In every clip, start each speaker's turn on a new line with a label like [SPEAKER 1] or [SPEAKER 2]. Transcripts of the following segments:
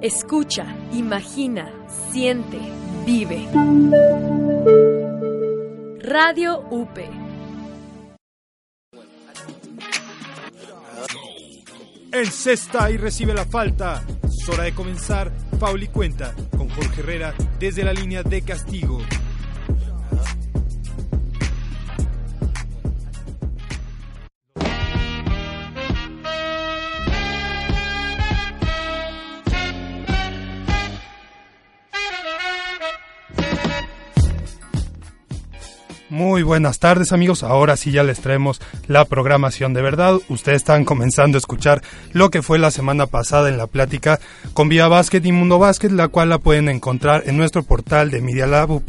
[SPEAKER 1] Escucha, imagina, siente, vive. Radio UP.
[SPEAKER 2] El cesta y recibe la falta. Es hora de comenzar. Pauli cuenta con Jorge Herrera desde la línea de castigo. Muy buenas tardes amigos, ahora sí ya les traemos la programación de verdad. Ustedes están comenzando a escuchar lo que fue la semana pasada en la plática con Vía Básquet y Mundo Básquet, la cual la pueden encontrar en nuestro portal de Media Lab UP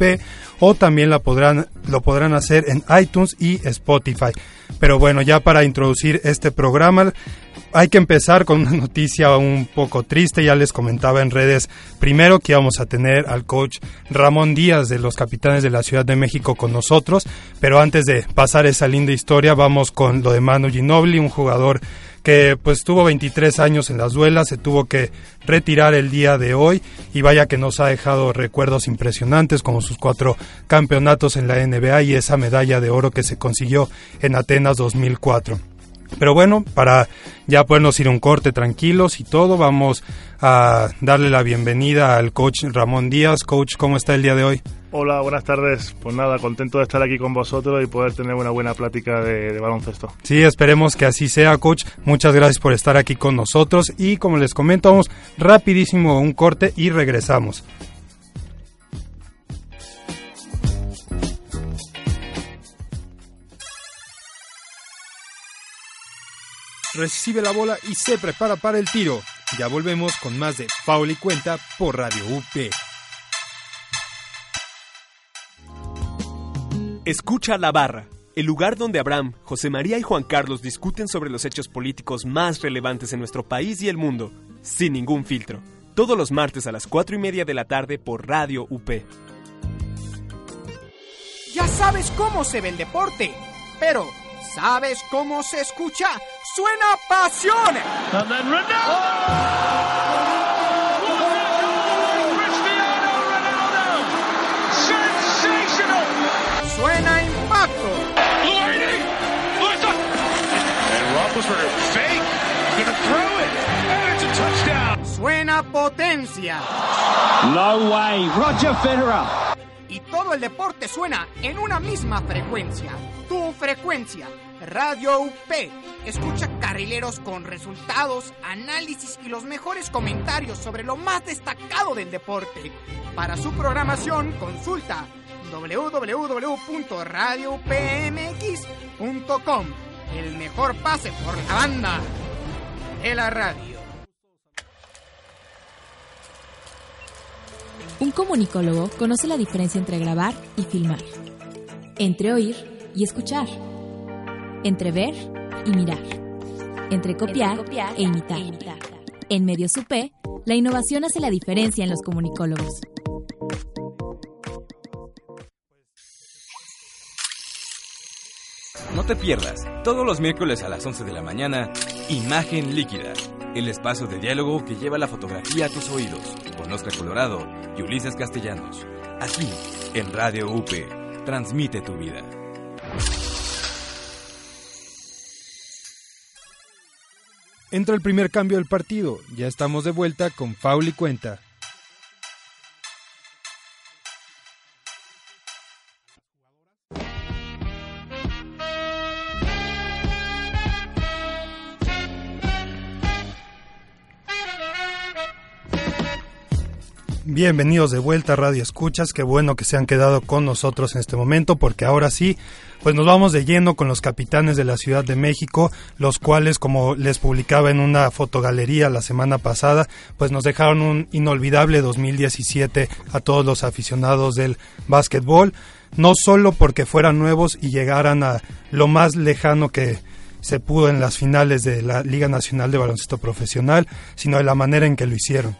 [SPEAKER 2] o también la podrán, lo podrán hacer en iTunes y Spotify. Pero bueno, ya para introducir este programa, hay que empezar con una noticia un poco triste. Ya les comentaba en redes primero que íbamos a tener al coach Ramón Díaz de los Capitanes de la Ciudad de México con nosotros. Pero antes de pasar esa linda historia, vamos con lo de Manu Ginobili, un jugador que pues tuvo 23 años en las duelas, se tuvo que retirar el día de hoy y vaya que nos ha dejado recuerdos impresionantes como sus cuatro campeonatos en la NBA y esa medalla de oro que se consiguió en Atenas 2004. Pero bueno, para ya podernos ir un corte tranquilos y todo, vamos a darle la bienvenida al coach Ramón Díaz. Coach, ¿cómo está el día de hoy?
[SPEAKER 3] Hola, buenas tardes. Pues nada, contento de estar aquí con vosotros y poder tener una buena plática de, de, baloncesto.
[SPEAKER 2] Sí, esperemos que así sea, coach. Muchas gracias por estar aquí con nosotros y como les comento, vamos rapidísimo a un corte y regresamos. Recibe la bola y se prepara para el tiro. Ya volvemos con más de Paul y Cuenta por Radio UP.
[SPEAKER 4] Escucha la barra, el lugar donde Abraham, José María y Juan Carlos discuten sobre los hechos políticos más relevantes en nuestro país y el mundo, sin ningún filtro. Todos los martes a las 4 y media de la tarde por Radio UP.
[SPEAKER 5] Ya sabes cómo se ve el deporte, pero ¿sabes cómo se escucha? ¡Suena pasión! ¡Suena impacto! ¡Suena potencia!
[SPEAKER 6] No way, Roger Federer.
[SPEAKER 5] Y todo el deporte suena en una misma frecuencia. Tu frecuencia. Radio UP. Escucha carrileros con resultados, análisis y los mejores comentarios sobre lo más destacado del deporte. Para su programación, consulta www.radiopmx.com. El mejor pase por la banda de la radio.
[SPEAKER 7] Un comunicólogo conoce la diferencia entre grabar y filmar, entre oír y escuchar, entre ver y mirar, entre copiar, entre copiar e, imitar. e imitar. En Medios UP, la innovación hace la diferencia en los comunicólogos.
[SPEAKER 8] No te pierdas, todos los miércoles a las 11 de la mañana, Imagen Líquida, el espacio de diálogo que lleva la fotografía a tus oídos, con Oscar Colorado y Ulises Castellanos. Aquí, en Radio UP, transmite tu vida.
[SPEAKER 2] Entra el primer cambio del partido. Ya estamos de vuelta con Paul y Cuenta. Bienvenidos de vuelta a Radio Escuchas, qué bueno que se han quedado con nosotros en este momento porque ahora sí, pues nos vamos de lleno con los capitanes de la Ciudad de México, los cuales como les publicaba en una fotogalería la semana pasada, pues nos dejaron un inolvidable 2017 a todos los aficionados del básquetbol, no solo porque fueran nuevos y llegaran a lo más lejano que se pudo en las finales de la Liga Nacional de Baloncesto Profesional, sino de la manera en que lo hicieron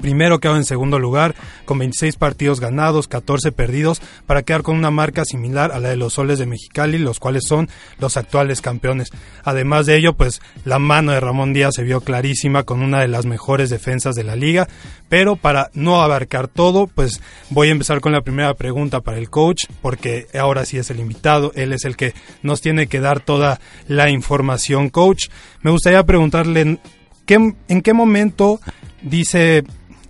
[SPEAKER 2] Primero quedó en segundo lugar con 26 partidos ganados, 14 perdidos, para quedar con una marca similar a la de los Soles de Mexicali, los cuales son los actuales campeones. Además de ello, pues la mano de Ramón Díaz se vio clarísima con una de las mejores defensas de la liga, pero para no abarcar todo, pues voy a empezar con la primera pregunta para el coach, porque ahora sí es el invitado, él es el que nos tiene que dar toda la información, coach. Me gustaría preguntarle, ¿en qué momento dice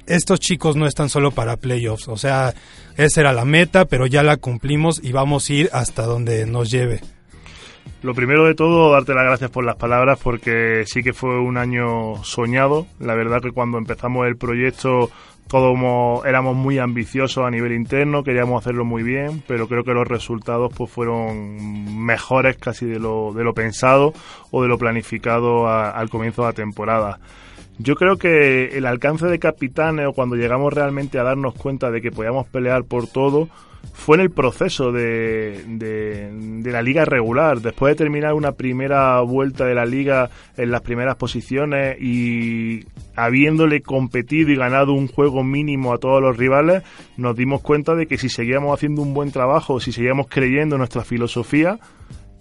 [SPEAKER 2] estos chicos no están solo para playoffs, o sea, esa era la meta, pero ya la cumplimos y vamos a ir hasta donde nos lleve.
[SPEAKER 3] Lo primero de todo, darte las gracias por las palabras porque sí que fue un año soñado. La verdad que cuando empezamos el proyecto todos éramos muy ambiciosos a nivel interno, queríamos hacerlo muy bien, pero creo que los resultados pues fueron mejores casi de lo, de lo pensado o de lo planificado al comienzo de la temporada. Yo creo que el alcance de capitanes o cuando llegamos realmente a darnos cuenta de que podíamos pelear por todo fue en el proceso de, de, la liga regular. Después de terminar una primera vuelta de la liga en las primeras posiciones y habiéndole competido y ganado un juego mínimo a todos los rivales, nos dimos cuenta de que si seguíamos haciendo un buen trabajo, si seguíamos creyendo en nuestra filosofía,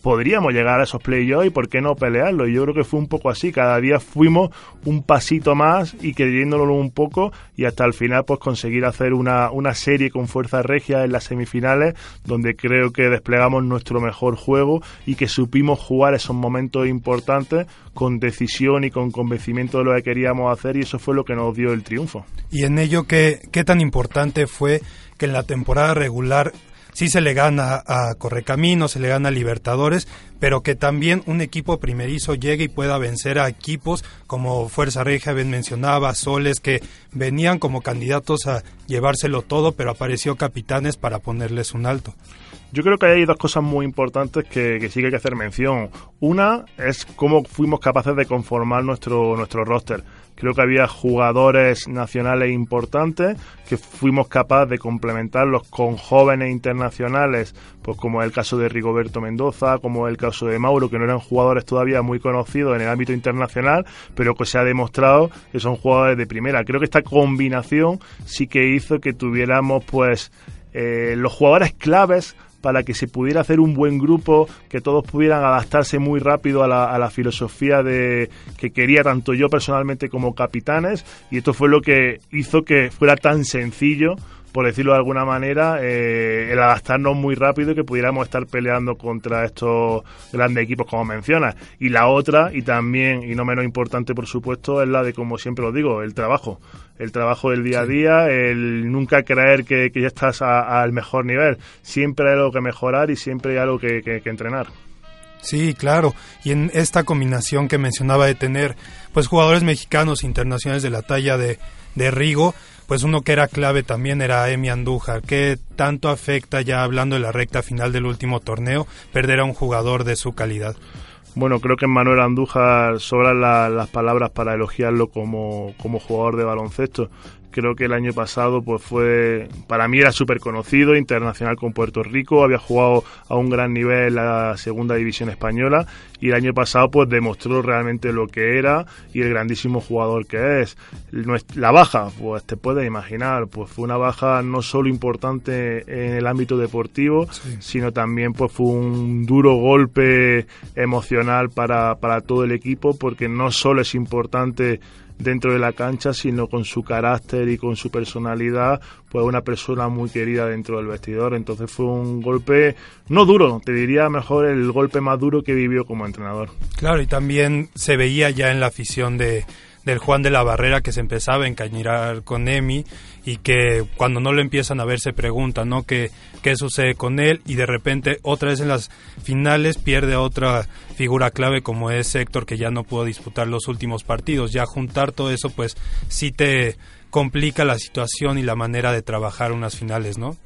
[SPEAKER 3] podríamos llegar a esos playoffs y por qué no pelearlo. Y yo creo que fue un poco así. Cada día fuimos un pasito más y creyéndolo un poco y hasta el final pues conseguir hacer una, una serie con fuerza regia en las semifinales donde creo que desplegamos nuestro mejor juego y que supimos jugar esos momentos importantes con decisión y con convencimiento de lo que queríamos hacer y eso fue lo que nos dio el triunfo.
[SPEAKER 2] Y en ello, ¿qué, qué tan importante fue que en la temporada regular sí se le gana a Correcaminos, se le gana a Libertadores, pero que también un equipo primerizo llegue y pueda vencer a equipos como Fuerza Regia, bien mencionaba, Soles, que venían como candidatos a llevárselo todo, pero apareció Capitanes para ponerles un alto.
[SPEAKER 3] Yo creo que hay dos cosas muy importantes que, que sí que hay que hacer mención. Una es cómo fuimos capaces de conformar nuestro, nuestro roster. Creo que había jugadores nacionales importantes que fuimos capaces de complementarlos con jóvenes internacionales, pues como el caso de Rigoberto Mendoza, como el caso de Mauro, que no eran jugadores todavía muy conocidos en el ámbito internacional, pero que se ha demostrado que son jugadores de primera. Creo que esta combinación sí que hizo que tuviéramos pues eh, los jugadores claves para que se pudiera hacer un buen grupo, que todos pudieran adaptarse muy rápido a la, a la filosofía de que quería tanto yo personalmente como capitanes. Y esto fue lo que hizo que fuera tan sencillo por decirlo de alguna manera, eh, el adaptarnos muy rápido y que pudiéramos estar peleando contra estos grandes equipos como mencionas. Y la otra, y también, y no menos importante por supuesto, es la de, como siempre lo digo, el trabajo. El trabajo del día a día, el nunca creer que, ya estás al mejor nivel. Siempre hay algo que mejorar y siempre hay algo que, que entrenar.
[SPEAKER 2] Sí, claro. Y en esta combinación que mencionaba de tener pues jugadores mexicanos internacionales de la talla de, de Rigo, pues uno que era clave también era Emi Andújar. ¿Qué tanto afecta ya hablando de la recta final del último torneo perder a un jugador de su calidad?
[SPEAKER 3] Bueno, creo que Manuel Andújar sobran las palabras para elogiarlo como, como jugador de baloncesto. Creo que el año pasado pues fue, para mí era súper conocido, internacional con Puerto Rico, había jugado a un gran nivel en la segunda división española y el año pasado pues demostró realmente lo que era y el grandísimo jugador que es. La baja, pues te puedes imaginar, pues fue una baja no solo importante en el ámbito deportivo, sino también pues fue un duro golpe emocional para, para todo el equipo porque no solo es importante dentro de la cancha, sino con su carácter y con su personalidad, pues una persona muy querida dentro del vestidor. Entonces fue un golpe, no duro, te diría mejor el golpe más duro que vivió como entrenador.
[SPEAKER 2] Claro, y también se veía ya en la afición de, del Juan de la Barrera que se empezaba a encañirar con Emi y que cuando no lo empiezan a ver se preguntan, ¿no? ¿Qué, ¿Qué sucede con él? Y de repente otra vez en las finales pierde otra figura clave como es Héctor que ya no pudo disputar los últimos partidos. Ya juntar todo eso pues sí te complica la situación y la manera de trabajar unas finales, ¿no?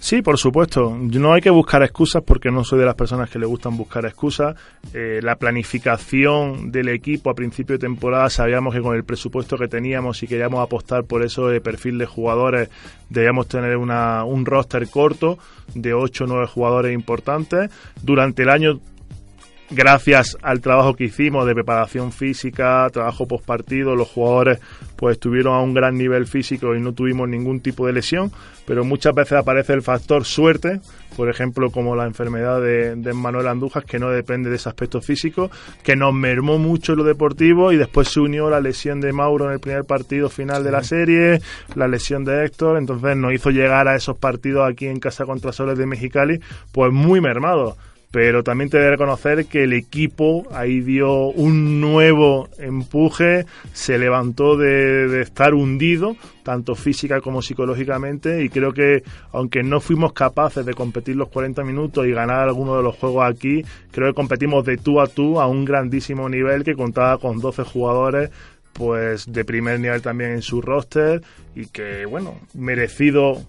[SPEAKER 3] Sí, por supuesto. No hay que buscar excusas porque no soy de las personas que le gustan buscar excusas. Eh, la planificación del equipo a principio de temporada sabíamos que con el presupuesto que teníamos y queríamos apostar por eso de perfil de jugadores debíamos tener una, un roster corto de 8 o 9 jugadores importantes. Durante el año gracias al trabajo que hicimos de preparación física, trabajo post partido, los jugadores pues estuvieron a un gran nivel físico y no tuvimos ningún tipo de lesión, pero muchas veces aparece el factor suerte, por ejemplo como la enfermedad de, Manuel Andújar, que no depende de ese aspecto físico, que nos mermó mucho en lo deportivo y después se unió la lesión de Mauro en el primer partido final de la serie, la lesión de Héctor, entonces nos hizo llegar a esos partidos aquí en casa contra Soles de Mexicali pues muy mermados pero también te de reconocer que el equipo ahí dio un nuevo empuje, se levantó de, estar hundido, tanto física como psicológicamente, y creo que aunque no fuimos capaces de competir los 40 minutos y ganar alguno de los juegos aquí, creo que competimos de tú a tú a un grandísimo nivel que contaba con 12 jugadores pues de primer nivel también en su roster y que bueno, merecido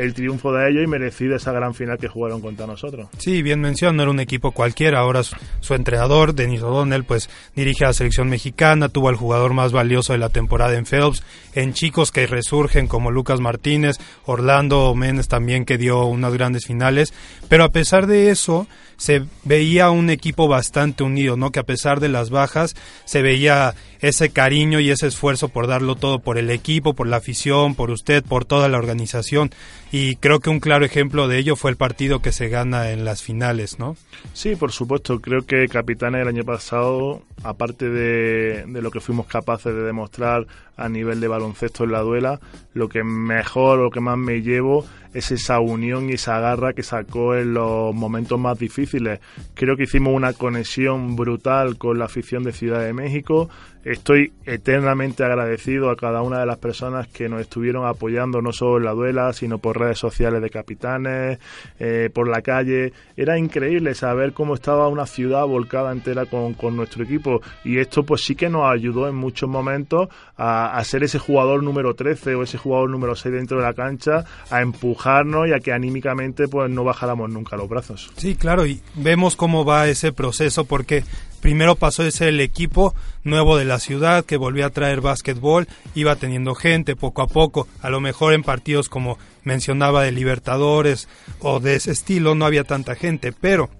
[SPEAKER 3] el triunfo de ellos y merecido esa gran final que jugaron contra nosotros.
[SPEAKER 2] Sí, bien mencionó, no era un equipo cualquiera, ahora su, entrenador, Denis O'Donnell, pues dirige a la selección mexicana, tuvo al jugador más valioso de la temporada en Phelps, en chicos que resurgen como Lucas Martínez, Orlando Méndez también que dio unas grandes finales, pero a pesar de eso, se veía un equipo bastante unido, ¿no? Que a pesar de las bajas se veía ese cariño y ese esfuerzo por darlo todo por el equipo, por la afición, por usted, por toda la organización. Y creo que un claro ejemplo de ello fue el partido que se gana en las finales, ¿no?
[SPEAKER 3] Sí, por supuesto. Creo que Capitanes el año pasado, aparte de, de lo que fuimos capaces de demostrar a nivel de baloncesto en la duela, lo que mejor, lo que más me llevo es esa unión y esa garra que sacó en los momentos más difíciles. Creo que hicimos una conexión brutal con la afición de Ciudad de México. Estoy eternamente agradecido a cada una de las personas que nos estuvieron apoyando, no solo en la duela, sino por redes sociales de capitanes, eh, por la calle. Era increíble saber cómo estaba una ciudad volcada entera con, con nuestro equipo y esto pues sí que nos ayudó en muchos momentos a, a, ser ese jugador número 13 o ese jugador número 6 dentro de la cancha, a empujarnos y a que anímicamente pues no bajáramos nunca los brazos.
[SPEAKER 2] Sí, claro, y vemos cómo va ese proceso porque primero pasó de ser el equipo nuevo de la ciudad que volvió a traer básquetbol, iba teniendo gente poco a poco, a lo mejor en partidos como mencionaba de Libertadores o de ese estilo no había tanta gente, pero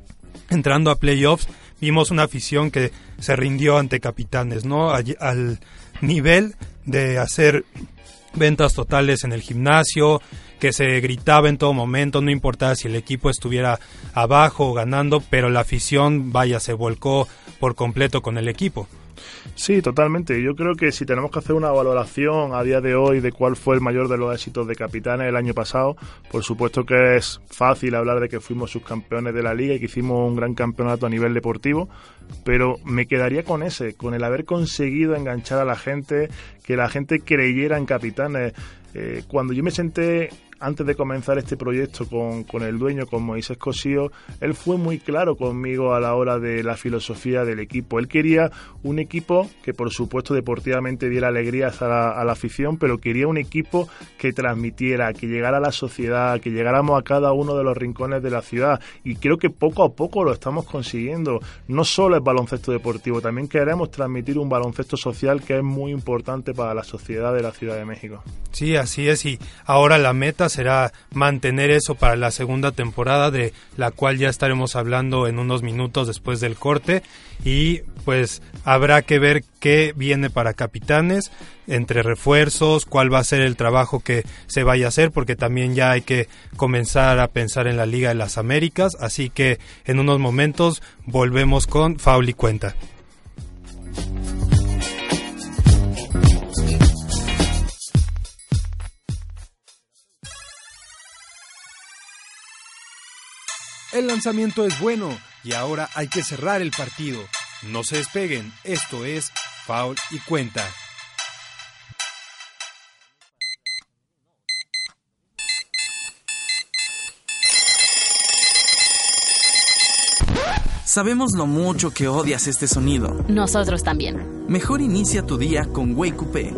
[SPEAKER 2] entrando a playoffs vimos una afición que se rindió ante capitanes, ¿no? Al, nivel de hacer ventas totales en el gimnasio, que se gritaba en todo momento, no importaba si el equipo estuviera abajo o ganando, pero la afición, vaya, se volcó por completo con el equipo.
[SPEAKER 3] Sí, totalmente. Yo creo que si tenemos que hacer una valoración a día de hoy de cuál fue el mayor de los éxitos de Capitanes el año pasado, por supuesto que es fácil hablar de que fuimos subcampeones de la liga y que hicimos un gran campeonato a nivel deportivo, pero me quedaría con ese, con el haber conseguido enganchar a la gente, que la gente creyera en Capitanes. Eh, cuando yo me senté antes de comenzar este proyecto con, con el dueño, con Moisés Cosío, él fue muy claro conmigo a la hora de la filosofía del equipo. Él quería un equipo que, por supuesto, deportivamente diera alegrías a la, a la afición, pero quería un equipo que transmitiera, que llegara a la sociedad, que llegáramos a cada uno de los rincones de la ciudad. Y creo que poco a poco lo estamos consiguiendo. No solo es baloncesto deportivo, también queremos transmitir un baloncesto social que es muy importante para la sociedad de la Ciudad de México.
[SPEAKER 2] Sí, así es. Y ahora la meta será mantener eso para la segunda temporada de la cual ya estaremos hablando en unos minutos después del corte y pues habrá que ver qué viene para capitanes entre refuerzos, cuál va a ser el trabajo que se vaya a hacer porque también ya hay que comenzar a pensar en la Liga de las Américas, así que en unos momentos volvemos con Faul y Cuenta.
[SPEAKER 9] El lanzamiento es bueno y ahora hay que cerrar el partido. No se despeguen, esto es Foul y Cuenta.
[SPEAKER 10] Sabemos lo mucho que odias este sonido.
[SPEAKER 11] Nosotros también.
[SPEAKER 10] Mejor inicia tu día con Wake Coupé.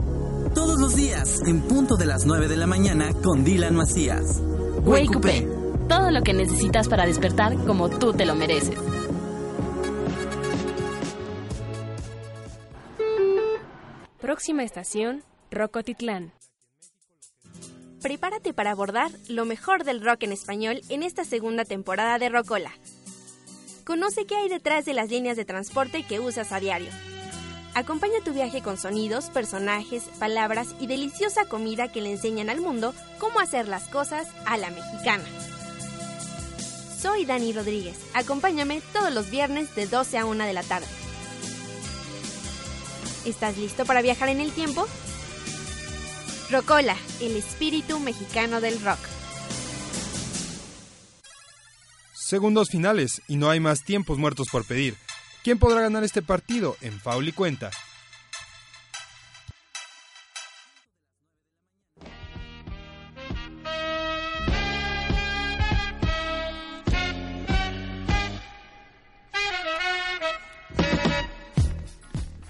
[SPEAKER 10] Todos los días, en punto de las 9 de la mañana, con Dylan Macías.
[SPEAKER 11] Wake Coupé todo lo que necesitas para despertar como tú te lo mereces.
[SPEAKER 1] Próxima estación, Rocotitlán.
[SPEAKER 12] Prepárate para abordar lo mejor del rock en español en esta segunda temporada de Rocola. Conoce qué hay detrás de las líneas de transporte que usas a diario. Acompaña tu viaje con sonidos, personajes, palabras y deliciosa comida que le enseñan al mundo cómo hacer las cosas a la mexicana. Soy Dani Rodríguez. Acompáñame todos los viernes de 12 a 1 de la tarde. ¿Estás listo para viajar en el tiempo? Rocola, el espíritu mexicano del rock.
[SPEAKER 9] Segundos finales y no hay más tiempos muertos por pedir. ¿Quién podrá ganar este partido? En Faul y Cuenta.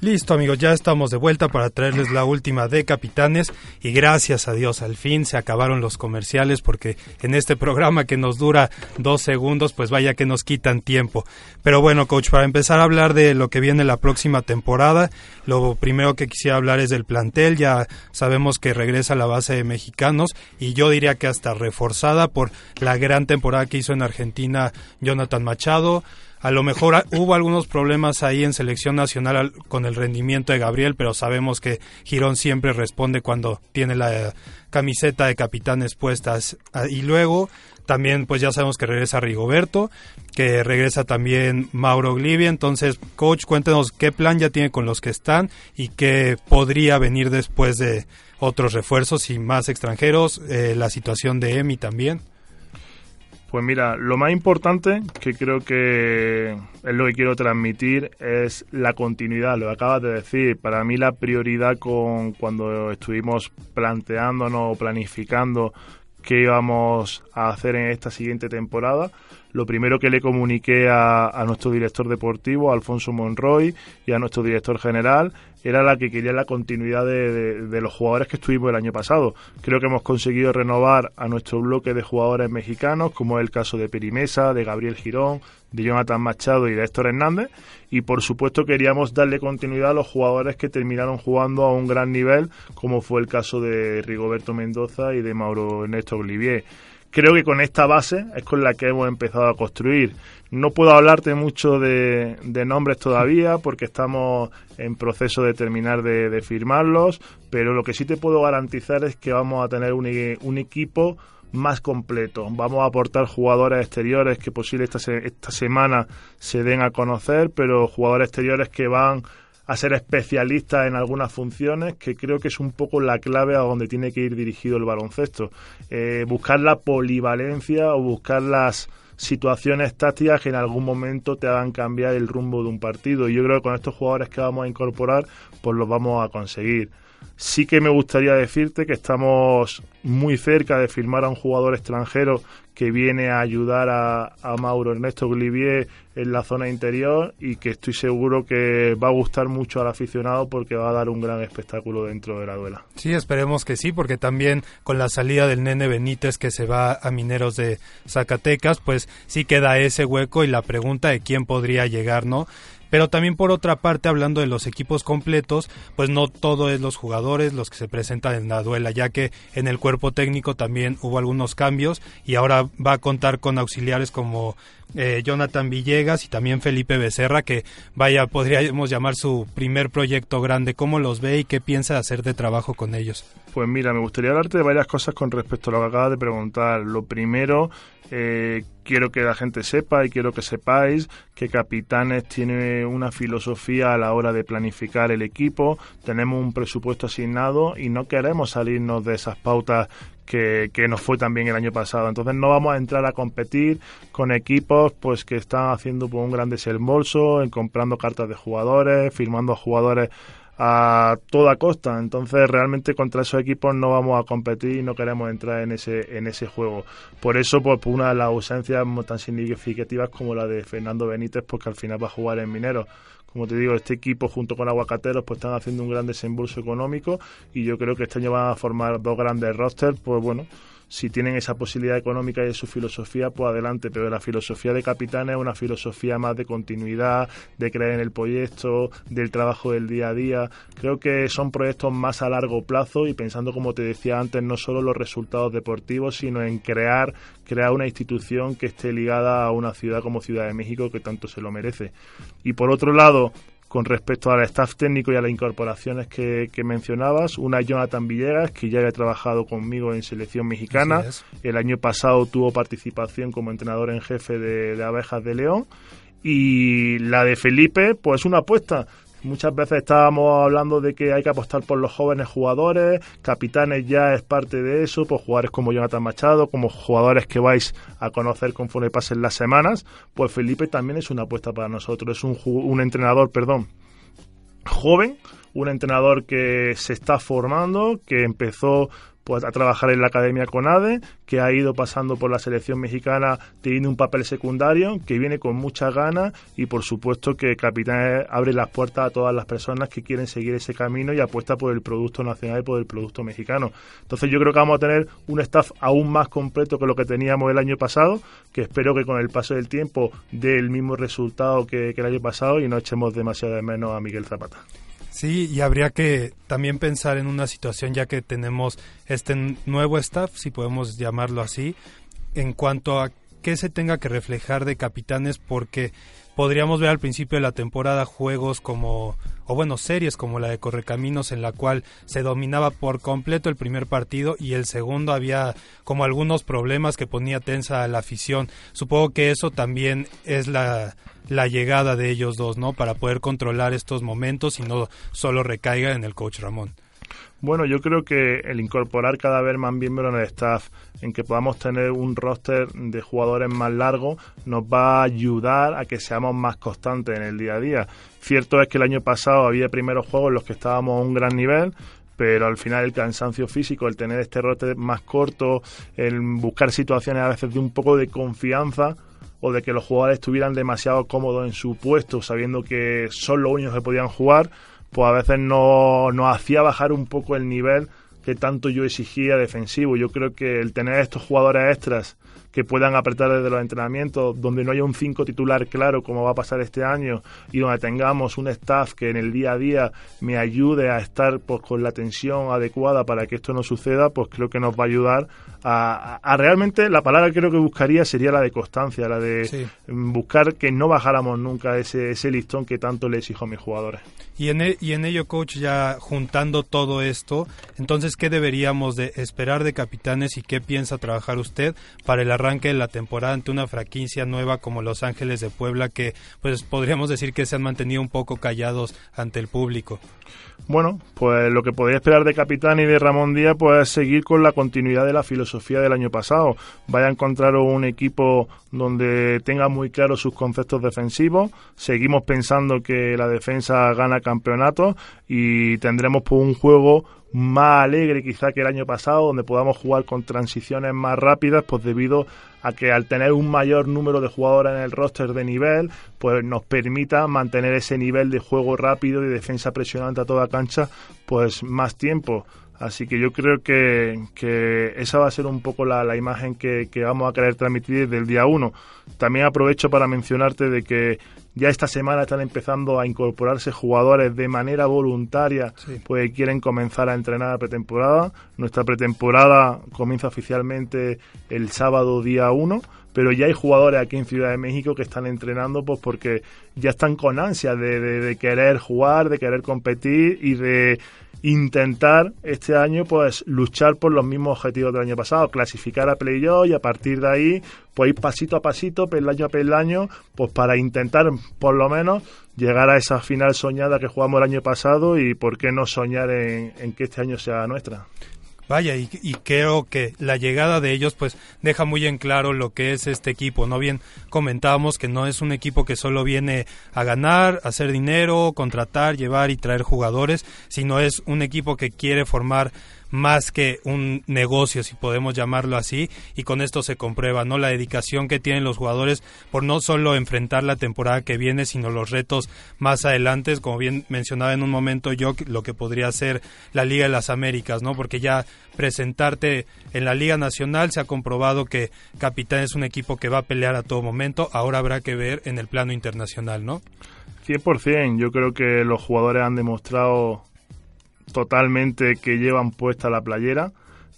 [SPEAKER 2] Listo amigos, ya estamos de vuelta para traerles la última de Capitanes y gracias a Dios al fin se acabaron los comerciales porque en este programa que nos dura dos segundos pues vaya que nos quitan tiempo. Pero bueno coach, para empezar a hablar de lo que viene la próxima temporada, lo primero que quisiera hablar es del plantel, ya sabemos que regresa la base de mexicanos y yo diría que hasta reforzada por la gran temporada que hizo en Argentina Jonathan Machado, a lo mejor hubo algunos problemas ahí en selección nacional con el rendimiento de Gabriel, pero sabemos que Girón siempre responde cuando tiene la camiseta de capitanes puestas. Ah, y luego también pues ya sabemos que regresa Rigoberto, que regresa también Mauro Glivia. Entonces, coach, cuéntenos qué plan ya tiene con los que están y qué podría venir después de otros refuerzos y más extranjeros, eh, la situación de Emi también.
[SPEAKER 3] Pues mira, lo más importante que creo que es lo que quiero transmitir es la continuidad, lo acabas de decir. Para mí la prioridad con cuando estuvimos planteándonos o planificando qué íbamos a hacer en esta siguiente temporada, lo primero que le comuniqué a, nuestro director deportivo, Alfonso Monroy, y a nuestro director general era la que quería la continuidad de, los jugadores que estuvimos el año pasado. Creo que hemos conseguido renovar a nuestro bloque de jugadores mexicanos, como es el caso de Perimesa, de Gabriel Girón, de Jonathan Machado y de Héctor Hernández. Y por supuesto queríamos darle continuidad a los jugadores que terminaron jugando a un gran nivel, como fue el caso de Rigoberto Mendoza y de Mauro Ernesto Olivier. Creo que con esta base es con la que hemos empezado a construir. No puedo hablarte mucho de, nombres todavía porque estamos en proceso de terminar de, firmarlos, pero lo que sí te puedo garantizar es que vamos a tener un, un equipo más completo. Vamos a aportar jugadores exteriores que posible esta, esta semana se den a conocer, pero jugadores exteriores que van a ser especialista en algunas funciones, que creo que es un poco la clave a donde tiene que ir dirigido el baloncesto. Eh, buscar la polivalencia o buscar las situaciones tácticas que en algún momento te hagan cambiar el rumbo de un partido. Y yo creo que con estos jugadores que vamos a incorporar, pues los vamos a conseguir. Sí que me gustaría decirte que estamos muy cerca de firmar a un jugador extranjero que viene a ayudar a, Mauro Ernesto Glivier en la zona interior y que estoy seguro que va a gustar mucho al aficionado porque va a dar un gran espectáculo dentro de la duela.
[SPEAKER 2] Sí, esperemos que sí, porque también con la salida del nene Benítez que se va a Mineros de Zacatecas, pues sí queda ese hueco y la pregunta de quién podría llegar, ¿no? Pero también por otra parte, hablando de los equipos completos, pues no todo es los jugadores los que se presentan en la duela, ya que en el cuerpo técnico también hubo algunos cambios y ahora va a contar con auxiliares como eh, Jonathan Villegas y también Felipe Becerra, que vaya, podríamos llamar su primer proyecto grande. ¿Cómo los ve y qué piensa hacer de trabajo con ellos?
[SPEAKER 3] Pues mira, me gustaría hablarte de varias cosas con respecto a lo que acabas de preguntar. Lo primero, eh, quiero que la gente sepa y quiero que sepáis que Capitanes tiene una filosofía a la hora de planificar el equipo, tenemos un presupuesto asignado y no queremos salirnos de esas pautas que, que nos fue también el año pasado. Entonces no vamos a entrar a competir con equipos pues que están haciendo pues, un gran desembolso, en comprando cartas de jugadores, firmando a jugadores a toda costa. Entonces, realmente contra esos equipos no vamos a competir y no queremos entrar en ese en ese juego. Por eso, pues, una de las ausencias tan significativas como la de Fernando Benítez, porque al final va a jugar en Minero. Como te digo, este equipo junto con Aguacateros pues están haciendo un gran desembolso económico y yo creo que este año van a formar dos grandes rosters, pues bueno, si tienen esa posibilidad económica y de su filosofía, pues adelante. Pero la filosofía de Capitanes es una filosofía más de continuidad, de creer en el proyecto, del trabajo del día a día. Creo que son proyectos más a largo plazo y pensando, como te decía antes, no solo los resultados deportivos, sino en crear, crear una institución que esté ligada a una ciudad como Ciudad de México que tanto se lo merece. Y por otro lado, con respecto al staff técnico y a las incorporaciones que, mencionabas. Una Jonathan Villegas, que ya ha trabajado conmigo en selección mexicana. El año pasado tuvo participación como entrenador en jefe de, de Abejas de León. Y la de Felipe, pues una apuesta. Muchas veces estábamos hablando de que hay que apostar por los jóvenes jugadores, capitanes ya es parte de eso, pues jugadores como Jonathan Machado, como jugadores que vais a conocer conforme pasen las semanas, pues Felipe también es una apuesta para nosotros, es un, un entrenador, perdón, joven, un entrenador que se está formando, que empezó pues a trabajar en la academia CONADE, que ha ido pasando por la selección mexicana teniendo un papel secundario, que viene con mucha ganas y por supuesto que Capitán abre las puertas a todas las personas que quieren seguir ese camino y apuesta por el producto nacional y por el producto mexicano. Entonces yo creo que vamos a tener un staff aún más completo que lo que teníamos el año pasado, que espero que con el paso del tiempo dé el mismo resultado que, que el año pasado y no echemos demasiado de menos a Miguel Zapata.
[SPEAKER 2] Sí, y habría que también pensar en una situación ya que tenemos este nuevo staff, si podemos llamarlo así, en cuanto a qué se tenga que reflejar de capitanes, porque podríamos ver al principio de la temporada juegos como, o bueno, series como la de Correcaminos, en la cual se dominaba por completo el primer partido y el segundo había como algunos problemas que ponía tensa a la afición. Supongo que eso también es la la llegada de ellos dos, ¿no? Para poder controlar estos momentos y no solo recaiga en el coach Ramón.
[SPEAKER 3] Bueno, yo creo que el incorporar cada vez más miembros en el staff, en que podamos tener un roster de jugadores más largo, nos va a ayudar a que seamos más constantes en el día a día. Cierto es que el año pasado había primeros juegos en los que estábamos a un gran nivel, pero al final el cansancio físico, el tener este roster más corto, el buscar situaciones a veces de un poco de confianza, o de que los jugadores estuvieran demasiado cómodos en su puesto, sabiendo que son los únicos que podían jugar, pues a veces nos no hacía bajar un poco el nivel que tanto yo exigía defensivo. Yo creo que el tener estos jugadores extras que puedan apretar desde los entrenamientos, donde no haya un 5 titular claro como va a pasar este año y donde tengamos un staff que en el día a día me ayude a estar pues, con la tensión adecuada para que esto no suceda, pues creo que nos va a ayudar a, realmente, la palabra que creo que buscaría sería la de constancia, la de buscar que no bajáramos nunca ese, ese listón que tanto le exijo a mis jugadores.
[SPEAKER 2] Y en, e, y en ello, coach, ya juntando todo esto, entonces, ¿qué deberíamos de esperar de Capitanes y qué piensa trabajar usted para el arranque la temporada ante una franquicia nueva como Los Ángeles de Puebla que pues podríamos decir que se han mantenido un poco callados ante el público.
[SPEAKER 3] Bueno, pues lo que podría esperar de Capitán y de Ramón Díaz pues es seguir con la continuidad de la filosofía del año pasado. Vaya a encontrar un equipo donde tenga muy claros sus conceptos defensivos. Seguimos pensando que la defensa gana campeonato y tendremos pues un juego más alegre quizá que el año pasado, donde podamos jugar con transiciones más rápidas, pues debido a que al tener un mayor número de jugadores en el roster de nivel, pues nos permita mantener ese nivel de juego rápido y defensa presionante a toda cancha, pues más tiempo. Así que yo creo que, que esa va a ser un poco la, la imagen que, que, vamos a querer transmitir desde el día 1. También aprovecho para mencionarte de que ya esta semana están empezando a incorporarse jugadores de manera voluntaria, pues quieren comenzar a entrenar la pretemporada. Nuestra pretemporada comienza oficialmente el sábado día 1 pero ya hay jugadores aquí en Ciudad de México que están entrenando pues porque ya están con ansia de, de querer jugar, de querer competir y de intentar este año pues luchar por los mismos objetivos del año pasado, clasificar a playoff y a partir de ahí pues ir pasito a pasito, peldaño a peldaño, pues para intentar por lo menos llegar a esa final soñada que jugamos el año pasado y por qué no soñar en que este año sea nuestra.
[SPEAKER 2] Vaya, y, creo que la llegada de ellos pues deja muy en claro lo que es este equipo. No bien comentábamos que no es un equipo que solo viene a ganar, hacer dinero, contratar, llevar y traer jugadores, sino es un equipo que quiere formar más que un negocio, si podemos llamarlo así, y con esto se comprueba, ¿no? La dedicación que tienen los jugadores por no solo enfrentar la temporada que viene, sino los retos más adelante, como bien mencionaba en un momento yo, lo que podría ser la Liga de las Américas, ¿no? Porque ya presentarte en la Liga Nacional se ha comprobado que Capitán es un equipo que va a pelear a todo momento, ahora habrá que ver en el plano internacional, ¿no?
[SPEAKER 3] 100%, yo creo que los jugadores han demostrado totalmente que llevan puesta la playera,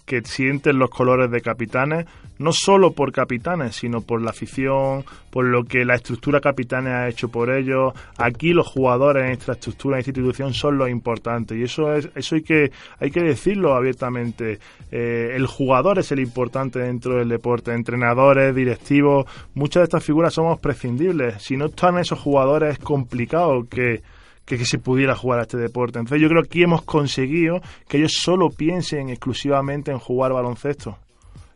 [SPEAKER 3] que sienten los colores de capitanes, no solo por capitanes, sino por la afición, por lo que la estructura capitanes ha hecho por ellos. Aquí los jugadores en esta estructura, en esta institución son los importantes y eso es eso hay que hay que decirlo abiertamente. Eh, el jugador es el importante dentro del deporte, entrenadores, directivos, muchas de estas figuras somos prescindibles. Si no están esos jugadores es complicado que que, se pudiera jugar a este deporte. Entonces yo creo que aquí hemos conseguido que ellos solo piensen exclusivamente en jugar baloncesto.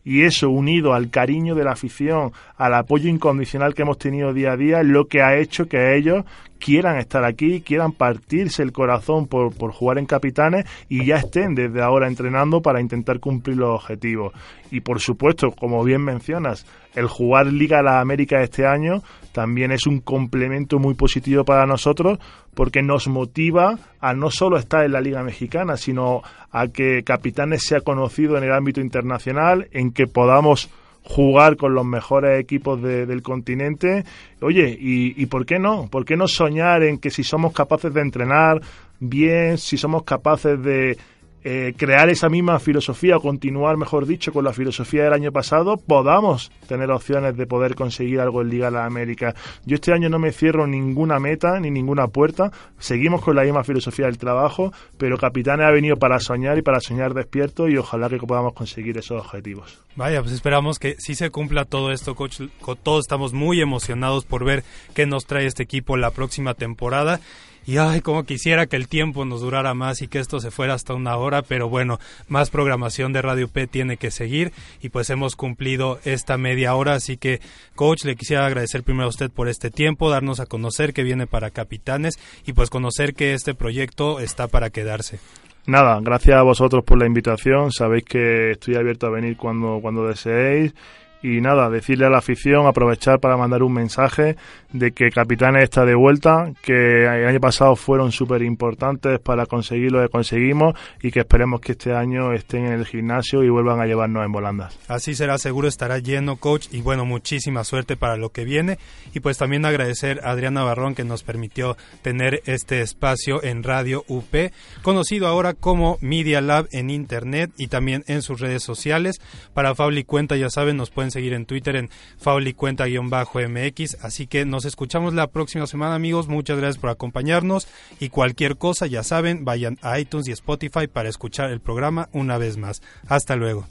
[SPEAKER 3] Y eso, unido al cariño de la afición, al apoyo incondicional que hemos tenido día a día, es lo que ha hecho que ellos quieran estar aquí, quieran partirse el corazón por, por jugar en capitanes y ya estén desde ahora entrenando para intentar cumplir los objetivos. Y por supuesto, como bien mencionas, el jugar Liga la América este año también es un complemento muy positivo para nosotros porque nos motiva a no solo estar en la Liga Mexicana, sino a que Capitanes sea conocido en el ámbito internacional, en que podamos jugar con los mejores equipos del continente. Oye, y, ¿y por qué no? ¿Por qué no soñar en que si somos capaces de entrenar bien, si somos capaces de eh, crear esa misma filosofía o continuar, mejor dicho, con la filosofía del año pasado, podamos tener opciones de poder conseguir algo en Liga de la América. Yo este año no me cierro ninguna meta ni ninguna puerta, seguimos con la misma filosofía del trabajo, pero Capitán ha venido para soñar y para soñar despierto y ojalá que podamos conseguir esos objetivos.
[SPEAKER 2] Vaya, pues esperamos que sí se cumpla todo esto, coach. Todos estamos muy emocionados por ver qué nos trae este equipo la próxima temporada y ay, como quisiera que el tiempo nos durara más y que esto se fuera hasta una hora, pero bueno, más programación de Radio P tiene que seguir y pues hemos cumplido esta media hora, así que coach, le quisiera agradecer primero a usted por este tiempo, darnos a conocer que viene para Capitanes y pues conocer que este proyecto está para quedarse.
[SPEAKER 3] Nada, gracias a vosotros por la invitación, sabéis que estoy abierto a venir cuando, cuando deseéis y nada, decirle a la afición, aprovechar para mandar un mensaje de que Capitanes está de vuelta, que el año pasado fueron súper importantes para conseguir lo que conseguimos y que esperemos que este año estén en el gimnasio y vuelvan a llevarnos en volandas.
[SPEAKER 2] Así será, seguro estará lleno, coach, y bueno, muchísima suerte para lo que viene. Y pues también agradecer a Adriana Barrón que nos permitió tener este espacio en Radio UP, conocido ahora como Media Lab en Internet y también en sus redes sociales. Para Fauli Cuenta, ya saben, nos seguir en Twitter en faulicuenta-mx. Así que nos escuchamos la próxima semana, amigos. Muchas gracias por acompañarnos. Y cualquier cosa, ya saben, vayan a iTunes y Spotify para escuchar el programa una vez más. Hasta luego.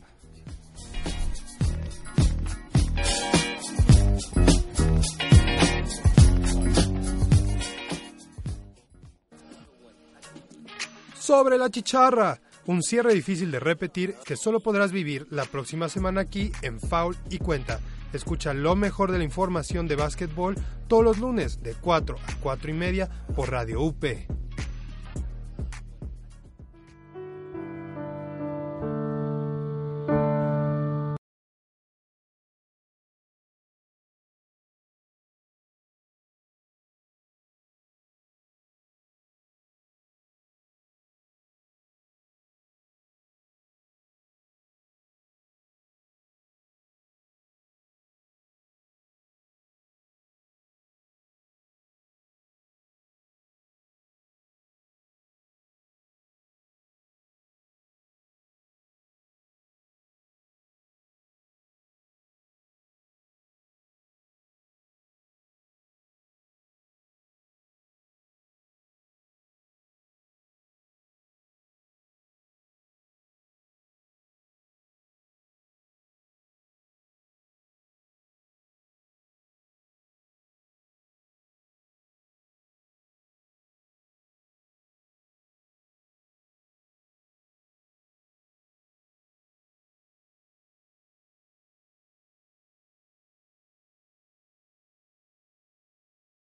[SPEAKER 2] Sobre la chicharra un cierre difícil de repetir que solo podrás vivir la próxima semana aquí en Foul y Cuenta. Escucha lo mejor de la información de básquetbol todos los lunes de 4 a 4 y media por Radio UP.